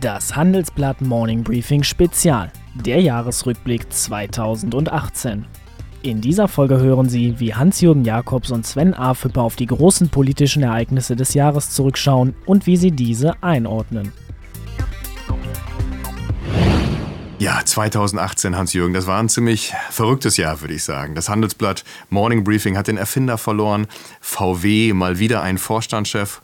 Das Handelsblatt Morning Briefing Spezial, der Jahresrückblick 2018. In dieser Folge hören Sie, wie Hans-Jürgen Jakobs und Sven Afüppe auf die großen politischen Ereignisse des Jahres zurückschauen und wie sie diese einordnen. Ja, 2018, Hans-Jürgen, das war ein ziemlich verrücktes Jahr, würde ich sagen. Das Handelsblatt Morning Briefing hat den Erfinder verloren, VW mal wieder einen Vorstandschef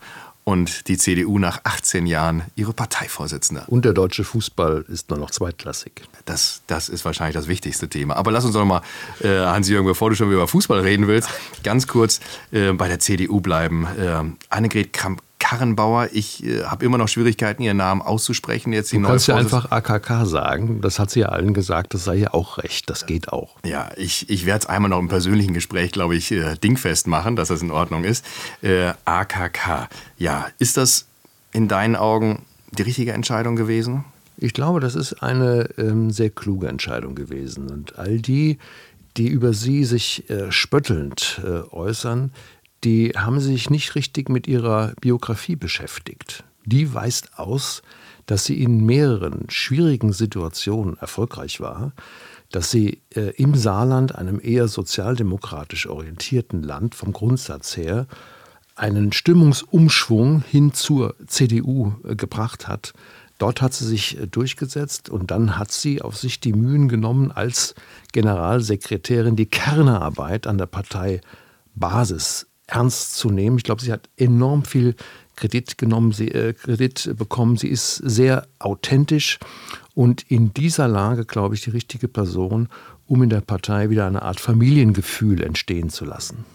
und die CDU nach 18 Jahren ihre Parteivorsitzende. Und der deutsche Fußball ist nur noch zweitklassig. Das, das ist wahrscheinlich das wichtigste Thema. Aber lass uns doch mal, äh, Hans-Jürgen, bevor du schon über Fußball reden willst, ganz kurz äh, bei der CDU bleiben. Äh, Annegret Kramp Karrenbauer. Ich äh, habe immer noch Schwierigkeiten, ihren Namen auszusprechen. Jetzt du kannst ja einfach AKK sagen. Das hat sie ja allen gesagt. Das sei ja auch recht. Das geht auch. Ja, ich, ich werde es einmal noch im persönlichen Gespräch, glaube ich, äh, dingfest machen, dass das in Ordnung ist. Äh, AKK. Ja, ist das in deinen Augen die richtige Entscheidung gewesen? Ich glaube, das ist eine ähm, sehr kluge Entscheidung gewesen. Und all die, die über sie sich äh, spöttelnd äh, äußern, die haben sich nicht richtig mit ihrer Biografie beschäftigt. Die weist aus, dass sie in mehreren schwierigen Situationen erfolgreich war, dass sie äh, im Saarland, einem eher sozialdemokratisch orientierten Land vom Grundsatz her, einen Stimmungsumschwung hin zur CDU äh, gebracht hat. Dort hat sie sich äh, durchgesetzt und dann hat sie auf sich die Mühen genommen, als Generalsekretärin die Kernarbeit an der Parteibasis ernst zu nehmen. Ich glaube, sie hat enorm viel Kredit genommen, sie, äh, Kredit bekommen. Sie ist sehr authentisch und in dieser Lage, glaube ich, die richtige Person, um in der Partei wieder eine Art Familiengefühl entstehen zu lassen.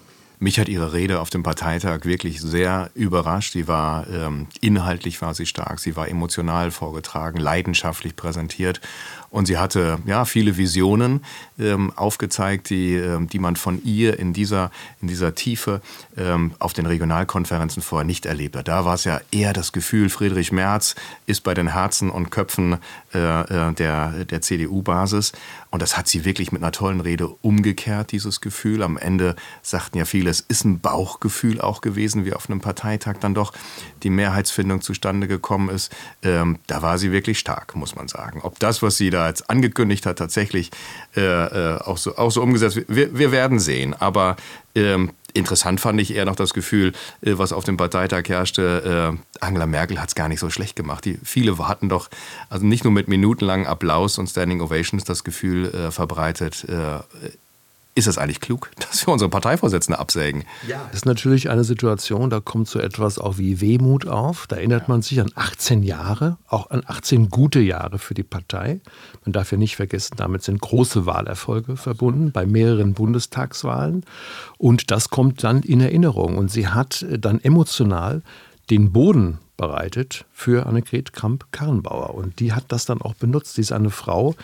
Mich hat Ihre Rede auf dem Parteitag wirklich sehr überrascht. Sie war ähm, inhaltlich war sie stark, sie war emotional vorgetragen, leidenschaftlich präsentiert und sie hatte ja viele Visionen ähm, aufgezeigt, die, ähm, die man von ihr in dieser, in dieser Tiefe ähm, auf den Regionalkonferenzen vorher nicht erlebt hat. Da war es ja eher das Gefühl, Friedrich Merz ist bei den Herzen und Köpfen äh, äh der, der CDU-Basis. Und das hat sie wirklich mit einer tollen Rede umgekehrt, dieses Gefühl. Am Ende sagten ja viele, es ist ein Bauchgefühl auch gewesen, wie auf einem Parteitag dann doch die Mehrheitsfindung zustande gekommen ist. Ähm, da war sie wirklich stark, muss man sagen. Ob das, was sie da jetzt angekündigt hat, tatsächlich äh, äh auch, so, auch so umgesetzt wird, wir, wir werden sehen. Aber ähm, interessant fand ich eher noch das Gefühl, äh, was auf dem Parteitag herrschte. Äh, Angela Merkel hat es gar nicht so schlecht gemacht. Die, viele hatten doch, also nicht nur mit minutenlangen Applaus und Standing Ovations das Gefühl äh, verbreitet, äh, ist es eigentlich klug, dass wir unsere Parteivorsitzende absägen? Ja. Das ist natürlich eine Situation, da kommt so etwas auch wie Wehmut auf. Da erinnert man sich an 18 Jahre, auch an 18 gute Jahre für die Partei. Man darf ja nicht vergessen, damit sind große Wahlerfolge verbunden bei mehreren Bundestagswahlen. Und das kommt dann in Erinnerung. Und sie hat dann emotional den Boden bereitet für Annegret Kramp-Karrenbauer. Und die hat das dann auch benutzt. Sie ist eine Frau,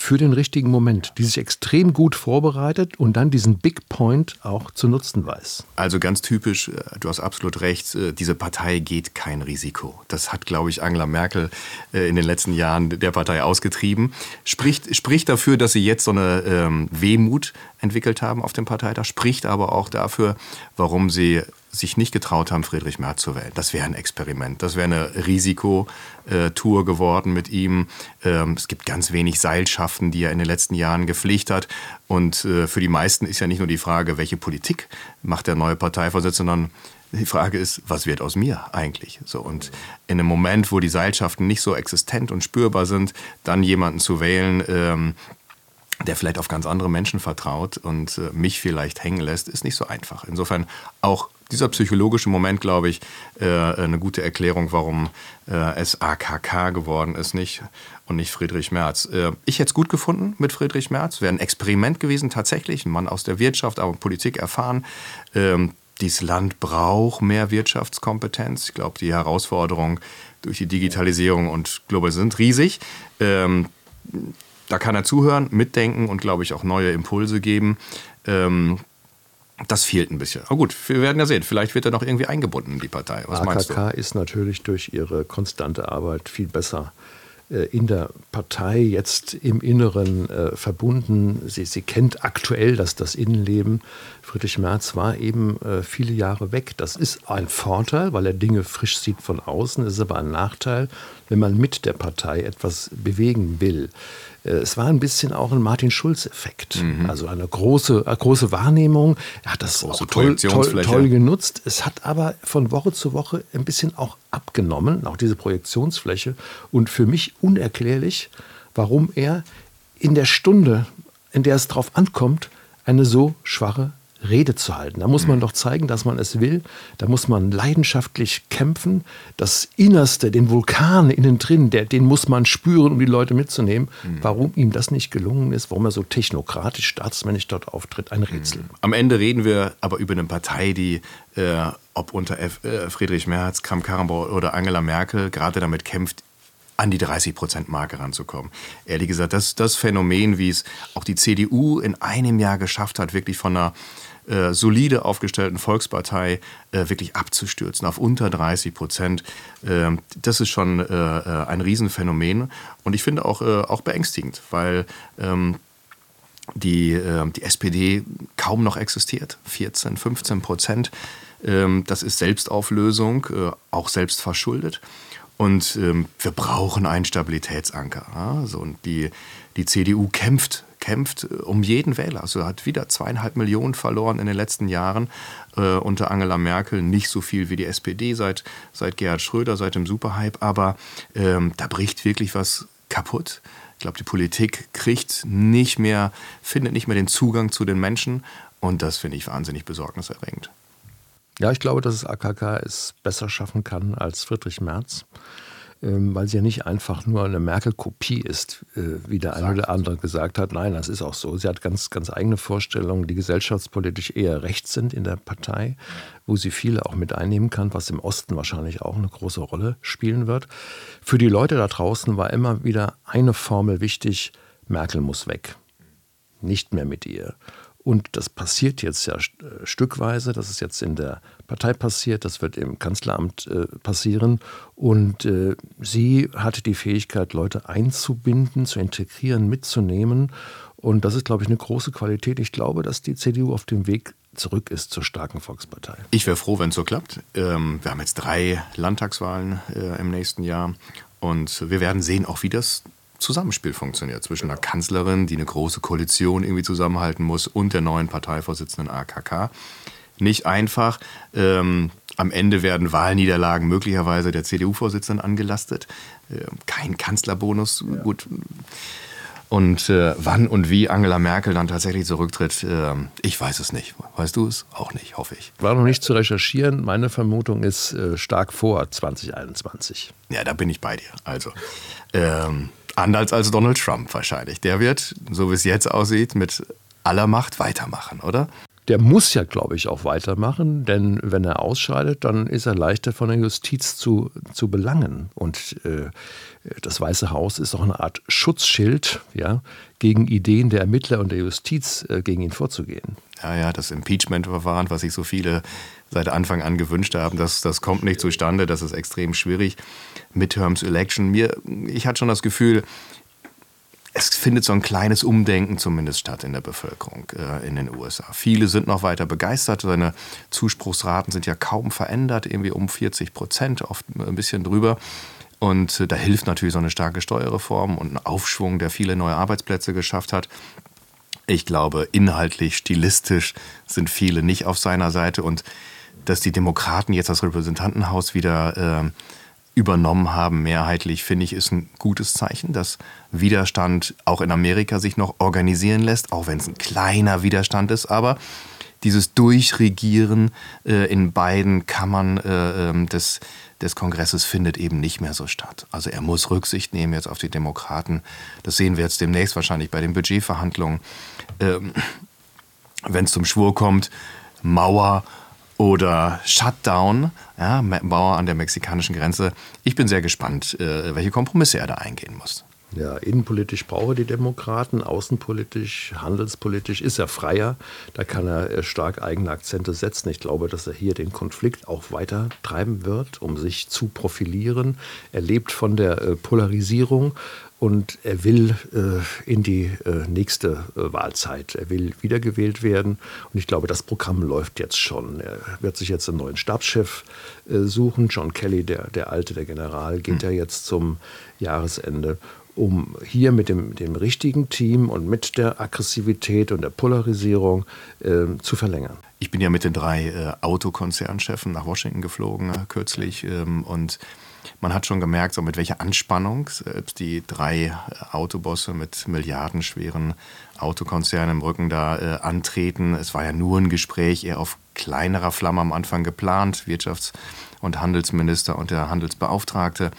für den richtigen Moment, die sich extrem gut vorbereitet und dann diesen Big Point auch zu nutzen weiß. Also ganz typisch, äh, du hast absolut recht, äh, diese Partei geht kein Risiko. Das hat, glaube ich, Angela Merkel äh, in den letzten Jahren der Partei ausgetrieben. Spricht, spricht dafür, dass sie jetzt so eine ähm, Wehmut entwickelt haben auf dem Parteitag, spricht aber auch dafür, warum sie sich nicht getraut haben, Friedrich Merz zu wählen. Das wäre ein Experiment. Das wäre eine Risikotour geworden mit ihm. Ähm, es gibt ganz wenig Seilschaften, die er in den letzten Jahren gepflegt hat. Und äh, für die meisten ist ja nicht nur die Frage, welche Politik macht der neue Parteivorsitzende, sondern die Frage ist, was wird aus mir eigentlich? So und in einem Moment, wo die Seilschaften nicht so existent und spürbar sind, dann jemanden zu wählen, ähm, der vielleicht auf ganz andere Menschen vertraut und äh, mich vielleicht hängen lässt, ist nicht so einfach. Insofern auch dieser psychologische Moment, glaube ich, äh, eine gute Erklärung, warum äh, es AKK geworden ist, nicht und nicht Friedrich Merz. Äh, ich hätte es gut gefunden mit Friedrich Merz. Wäre ein Experiment gewesen, tatsächlich. Ein Mann aus der Wirtschaft, aber Politik erfahren. Ähm, dieses Land braucht mehr Wirtschaftskompetenz. Ich glaube, die Herausforderungen durch die Digitalisierung und Global sind riesig. Ähm, da kann er zuhören, mitdenken und, glaube ich, auch neue Impulse geben. Ähm, das fehlt ein bisschen. Aber gut, wir werden ja sehen. Vielleicht wird er noch irgendwie eingebunden in die Partei. Was AKK ist natürlich durch ihre konstante Arbeit viel besser äh, in der Partei jetzt im Inneren äh, verbunden. Sie, sie kennt aktuell das, das Innenleben. Friedrich Merz war eben äh, viele Jahre weg. Das ist ein Vorteil, weil er Dinge frisch sieht von außen. Das ist aber ein Nachteil, wenn man mit der Partei etwas bewegen will. Äh, es war ein bisschen auch ein Martin Schulz-Effekt. Mhm. Also eine große, eine große Wahrnehmung. Er hat das große auch toll, toll, toll, genutzt. Es hat aber von Woche zu Woche ein bisschen auch abgenommen, auch diese Projektionsfläche. Und für mich unerklärlich, warum er in der Stunde, in der es drauf ankommt, eine so schwache Rede zu halten. Da muss man mhm. doch zeigen, dass man es will. Da muss man leidenschaftlich kämpfen. Das Innerste, den Vulkan innen drin, der, den muss man spüren, um die Leute mitzunehmen. Mhm. Warum ihm das nicht gelungen ist, warum er so technokratisch, staatsmännisch dort auftritt, ein Rätsel. Mhm. Am Ende reden wir aber über eine Partei, die, äh, ob unter F, äh, Friedrich Merz, Kramp-Karrenbauer oder Angela Merkel, gerade damit kämpft, an die 30-Prozent-Marke ranzukommen. Ehrlich gesagt, das, das Phänomen, wie es auch die CDU in einem Jahr geschafft hat, wirklich von einer äh, solide aufgestellten Volkspartei äh, wirklich abzustürzen auf unter 30 Prozent. Äh, das ist schon äh, äh, ein Riesenphänomen und ich finde auch, auch beängstigend, weil ähm, die, die SPD kaum noch existiert. 14, 15 Prozent. Ähm, das ist Selbstauflösung, auch selbst verschuldet. Und ähm, wir brauchen einen Stabilitätsanker. Ja? So, und die, die CDU kämpft kämpft äh, um jeden Wähler. Also hat wieder zweieinhalb Millionen verloren in den letzten Jahren äh, unter Angela Merkel. Nicht so viel wie die SPD seit, seit Gerhard Schröder, seit dem Superhype. Aber ähm, da bricht wirklich was kaputt. Ich glaube, die Politik kriegt nicht mehr, findet nicht mehr den Zugang zu den Menschen. Und das finde ich wahnsinnig besorgniserregend. Ja, ich glaube, dass es AKK es besser schaffen kann als Friedrich Merz. Ähm, weil sie ja nicht einfach nur eine Merkel-Kopie ist, äh, wie der eine oder andere gesagt hat. Nein, das ist auch so. Sie hat ganz, ganz eigene Vorstellungen, die gesellschaftspolitisch eher rechts sind in der Partei, wo sie viele auch mit einnehmen kann, was im Osten wahrscheinlich auch eine große Rolle spielen wird. Für die Leute da draußen war immer wieder eine Formel wichtig, Merkel muss weg. Nicht mehr mit ihr. Und das passiert jetzt ja äh, stückweise. Das ist jetzt in der Partei passiert, das wird im Kanzleramt äh, passieren. Und äh, sie hat die Fähigkeit, Leute einzubinden, zu integrieren, mitzunehmen. Und das ist, glaube ich, eine große Qualität. Ich glaube, dass die CDU auf dem Weg zurück ist zur starken Volkspartei. Ich wäre froh, wenn es so klappt. Ähm, wir haben jetzt drei Landtagswahlen äh, im nächsten Jahr. Und wir werden sehen, auch wie das Zusammenspiel funktioniert zwischen einer Kanzlerin, die eine große Koalition irgendwie zusammenhalten muss, und der neuen Parteivorsitzenden AKK. Nicht einfach. Ähm, am Ende werden Wahlniederlagen möglicherweise der CDU-Vorsitzenden angelastet. Äh, kein Kanzlerbonus. Ja. Gut. Und äh, wann und wie Angela Merkel dann tatsächlich zurücktritt, äh, ich weiß es nicht. Weißt du es? Auch nicht, hoffe ich. War noch nicht zu recherchieren. Meine Vermutung ist äh, stark vor 2021. Ja, da bin ich bei dir. Also, ähm, Anders als Donald Trump wahrscheinlich. Der wird, so wie es jetzt aussieht, mit aller Macht weitermachen, oder? Der muss ja, glaube ich, auch weitermachen, denn wenn er ausscheidet, dann ist er leichter von der Justiz zu, zu belangen. Und äh, das Weiße Haus ist auch eine Art Schutzschild ja, gegen Ideen der Ermittler und der Justiz, äh, gegen ihn vorzugehen. Ja, ja, das Impeachment-Verfahren, was sich so viele seit Anfang an gewünscht haben, das, das kommt nicht zustande, das ist extrem schwierig. Midterms Election, mir, ich hatte schon das Gefühl, es findet so ein kleines Umdenken zumindest statt in der Bevölkerung äh, in den USA. Viele sind noch weiter begeistert. Seine Zuspruchsraten sind ja kaum verändert, irgendwie um 40 Prozent, oft ein bisschen drüber. Und äh, da hilft natürlich so eine starke Steuerreform und ein Aufschwung, der viele neue Arbeitsplätze geschafft hat. Ich glaube, inhaltlich, stilistisch sind viele nicht auf seiner Seite und dass die Demokraten jetzt das Repräsentantenhaus wieder äh, übernommen haben, mehrheitlich, finde ich, ist ein gutes Zeichen, dass Widerstand auch in Amerika sich noch organisieren lässt, auch wenn es ein kleiner Widerstand ist, aber dieses Durchregieren äh, in beiden Kammern äh, ähm, des, des Kongresses findet eben nicht mehr so statt. Also er muss Rücksicht nehmen jetzt auf die Demokraten. Das sehen wir jetzt demnächst wahrscheinlich bei den Budgetverhandlungen. Ähm, Wenn es zum Schwur kommt, Mauer oder Shutdown, ja, Mauer an der mexikanischen Grenze. Ich bin sehr gespannt, äh, welche Kompromisse er da eingehen muss. Ja, innenpolitisch braucht er die Demokraten, außenpolitisch, handelspolitisch ist er freier. Da kann er äh, stark eigene Akzente setzen. Ich glaube, dass er hier den Konflikt auch weiter treiben wird, um sich zu profilieren. Er lebt von der äh, Polarisierung und er will äh, in die äh, nächste äh, Wahlzeit. Er will wiedergewählt werden und ich glaube, das Programm läuft jetzt schon. Er wird sich jetzt einen neuen Stabschef äh, suchen. John Kelly, der, der alte, der General, geht mhm. ja jetzt zum Jahresende um hier mit dem, dem richtigen Team und mit der Aggressivität und der Polarisierung äh, zu verlängern. Ich bin ja mit den drei äh, Autokonzernchefen nach Washington geflogen äh, kürzlich ähm, und man hat schon gemerkt, so mit welcher Anspannung selbst die drei äh, Autobosse mit milliardenschweren Autokonzernen im Rücken da äh, antreten. Es war ja nur ein Gespräch, eher auf kleinerer Flamme am Anfang geplant, Wirtschafts- und Handelsminister und der Handelsbeauftragte.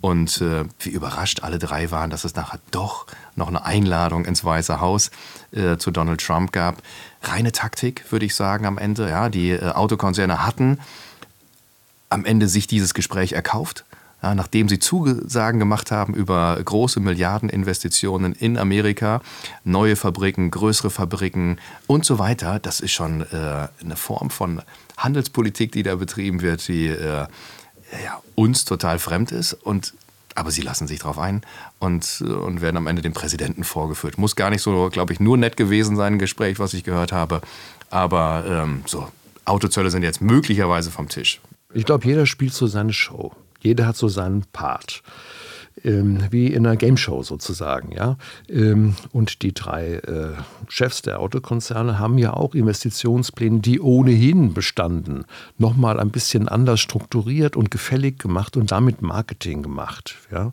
Und äh, wie überrascht alle drei waren, dass es nachher doch noch eine Einladung ins Weiße Haus äh, zu Donald Trump gab. Reine Taktik, würde ich sagen, am Ende. Ja, die äh, Autokonzerne hatten am Ende sich dieses Gespräch erkauft. Ja, nachdem sie Zusagen gemacht haben über große Milliardeninvestitionen in Amerika, neue Fabriken, größere Fabriken und so weiter, das ist schon äh, eine Form von Handelspolitik, die da betrieben wird, die äh, ja, uns total fremd ist. Und, aber sie lassen sich darauf ein und, und werden am Ende dem Präsidenten vorgeführt. Muss gar nicht so, glaube ich, nur nett gewesen sein, ein Gespräch, was ich gehört habe. Aber ähm, so, Autozölle sind jetzt möglicherweise vom Tisch. Ich glaube, jeder spielt so seine Show. Jeder hat so seinen Part ähm, wie in einer Game Show sozusagen. Ja? Ähm, und die drei äh, Chefs der Autokonzerne haben ja auch Investitionspläne, die ohnehin bestanden, nochmal ein bisschen anders strukturiert und gefällig gemacht und damit Marketing gemacht. Ja?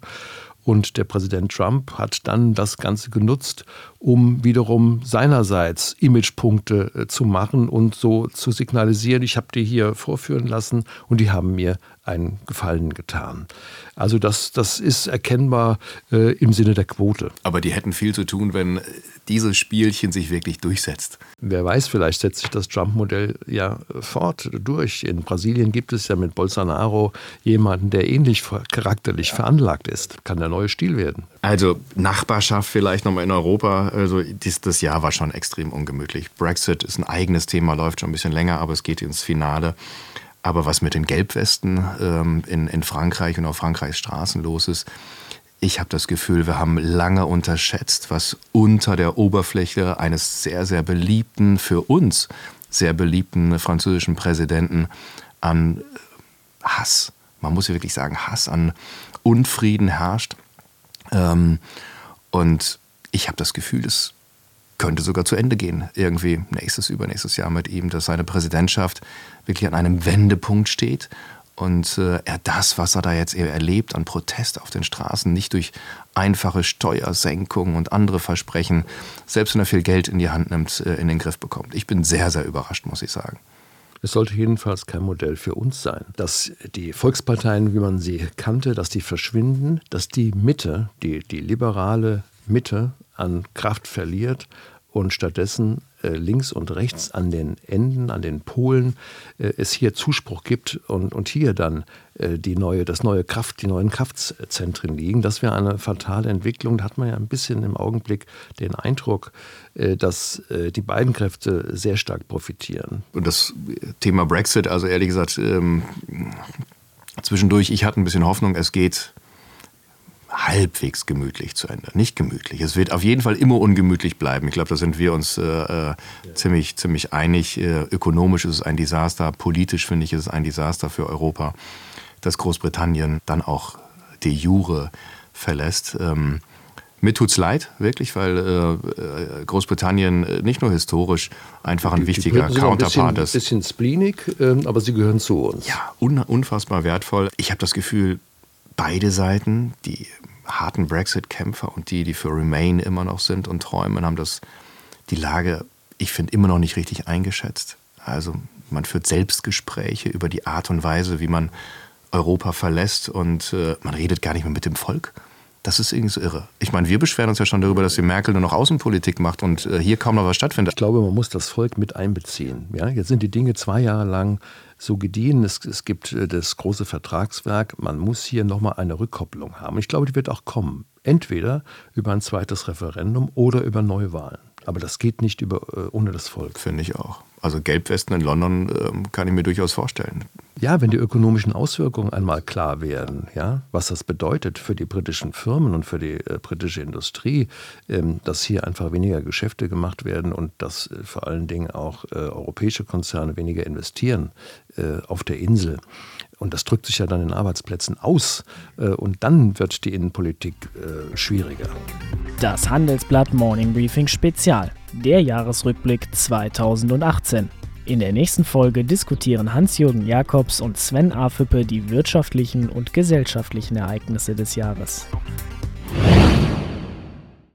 Und der Präsident Trump hat dann das Ganze genutzt, um wiederum seinerseits Imagepunkte äh, zu machen und so zu signalisieren, ich habe die hier vorführen lassen und die haben mir einen Gefallen getan. Also das, das ist erkennbar äh, im Sinne der Quote. Aber die hätten viel zu tun, wenn dieses Spielchen sich wirklich durchsetzt. Wer weiß, vielleicht setzt sich das Trump-Modell ja fort durch. In Brasilien gibt es ja mit Bolsonaro jemanden, der ähnlich charakterlich veranlagt ist. Kann der neue Stil werden. Also Nachbarschaft vielleicht nochmal in Europa. Also das Jahr war schon extrem ungemütlich. Brexit ist ein eigenes Thema, läuft schon ein bisschen länger, aber es geht ins Finale. Aber was mit den Gelbwesten ähm, in, in Frankreich und auf Frankreichs Straßen los ist, ich habe das Gefühl, wir haben lange unterschätzt, was unter der Oberfläche eines sehr, sehr beliebten, für uns sehr beliebten französischen Präsidenten an Hass, man muss ja wirklich sagen, Hass an Unfrieden herrscht. Ähm, und ich habe das Gefühl, es könnte sogar zu Ende gehen, irgendwie nächstes, übernächstes Jahr mit ihm, dass seine Präsidentschaft wirklich an einem Wendepunkt steht und äh, er das, was er da jetzt erlebt an Protest auf den Straßen, nicht durch einfache Steuersenkungen und andere Versprechen, selbst wenn er viel Geld in die Hand nimmt, äh, in den Griff bekommt. Ich bin sehr, sehr überrascht, muss ich sagen. Es sollte jedenfalls kein Modell für uns sein, dass die Volksparteien, wie man sie kannte, dass die verschwinden, dass die Mitte, die, die liberale Mitte an Kraft verliert und stattdessen äh, links und rechts an den Enden, an den Polen äh, es hier Zuspruch gibt und, und hier dann äh, die neue, das neue Kraft, die neuen Kraftzentren liegen. Das wäre eine fatale Entwicklung. Da hat man ja ein bisschen im Augenblick den Eindruck, dass die beiden Kräfte sehr stark profitieren. Und das Thema Brexit, also ehrlich gesagt, ähm, zwischendurch, ich hatte ein bisschen Hoffnung, es geht halbwegs gemütlich zu Ende. Nicht gemütlich. Es wird auf jeden Fall immer ungemütlich bleiben. Ich glaube, da sind wir uns äh, äh, ziemlich, ziemlich einig. Äh, ökonomisch ist es ein Desaster. Politisch finde ich, ist es ein Desaster für Europa, dass Großbritannien dann auch de jure verlässt. Ähm, mir tut's leid, wirklich, weil äh, äh Großbritannien äh, nicht nur historisch einfach ein die, wichtiger die Counterpart ist. Ein bisschen spleenig, äh, aber sie gehören zu uns. Ja, un unfassbar wertvoll. Ich habe das Gefühl, beide Seiten, die harten Brexit-Kämpfer und die, die für Remain immer noch sind und träumen, haben das die Lage, ich finde, immer noch nicht richtig eingeschätzt. Also man führt Selbstgespräche über die Art und Weise, wie man Europa verlässt und äh, man redet gar nicht mehr mit dem Volk. Das ist irgendwie so irre. Ich meine, wir beschweren uns ja schon darüber, dass die Merkel nur noch Außenpolitik macht und äh, hier kaum noch was stattfindet. Ich glaube, man muss das Volk mit einbeziehen. Ja? Jetzt sind die Dinge zwei Jahre lang so gediehen. Es, es gibt äh, das große Vertragswerk. Man muss hier nochmal eine Rückkopplung haben. Ich glaube, die wird auch kommen. Entweder über ein zweites Referendum oder über Neuwahlen. Aber das geht nicht über, äh, ohne das Volk. Finde ich auch. Also Gelbwesten in London äh, kann ich mir durchaus vorstellen. Ja, wenn die ökonomischen Auswirkungen einmal klar werden, ja, was das bedeutet für die britischen Firmen und für die äh, britische Industrie, ähm, dass hier einfach weniger Geschäfte gemacht werden und dass äh, vor allen Dingen auch äh, europäische Konzerne weniger investieren äh, auf der Insel. Und das drückt sich ja dann in Arbeitsplätzen aus. Äh, und dann wird die Innenpolitik schwieriger. Das Handelsblatt Morning Briefing Spezial, der Jahresrückblick 2018. In der nächsten Folge diskutieren Hans-Jürgen Jakobs und Sven Afüppe die wirtschaftlichen und gesellschaftlichen Ereignisse des Jahres.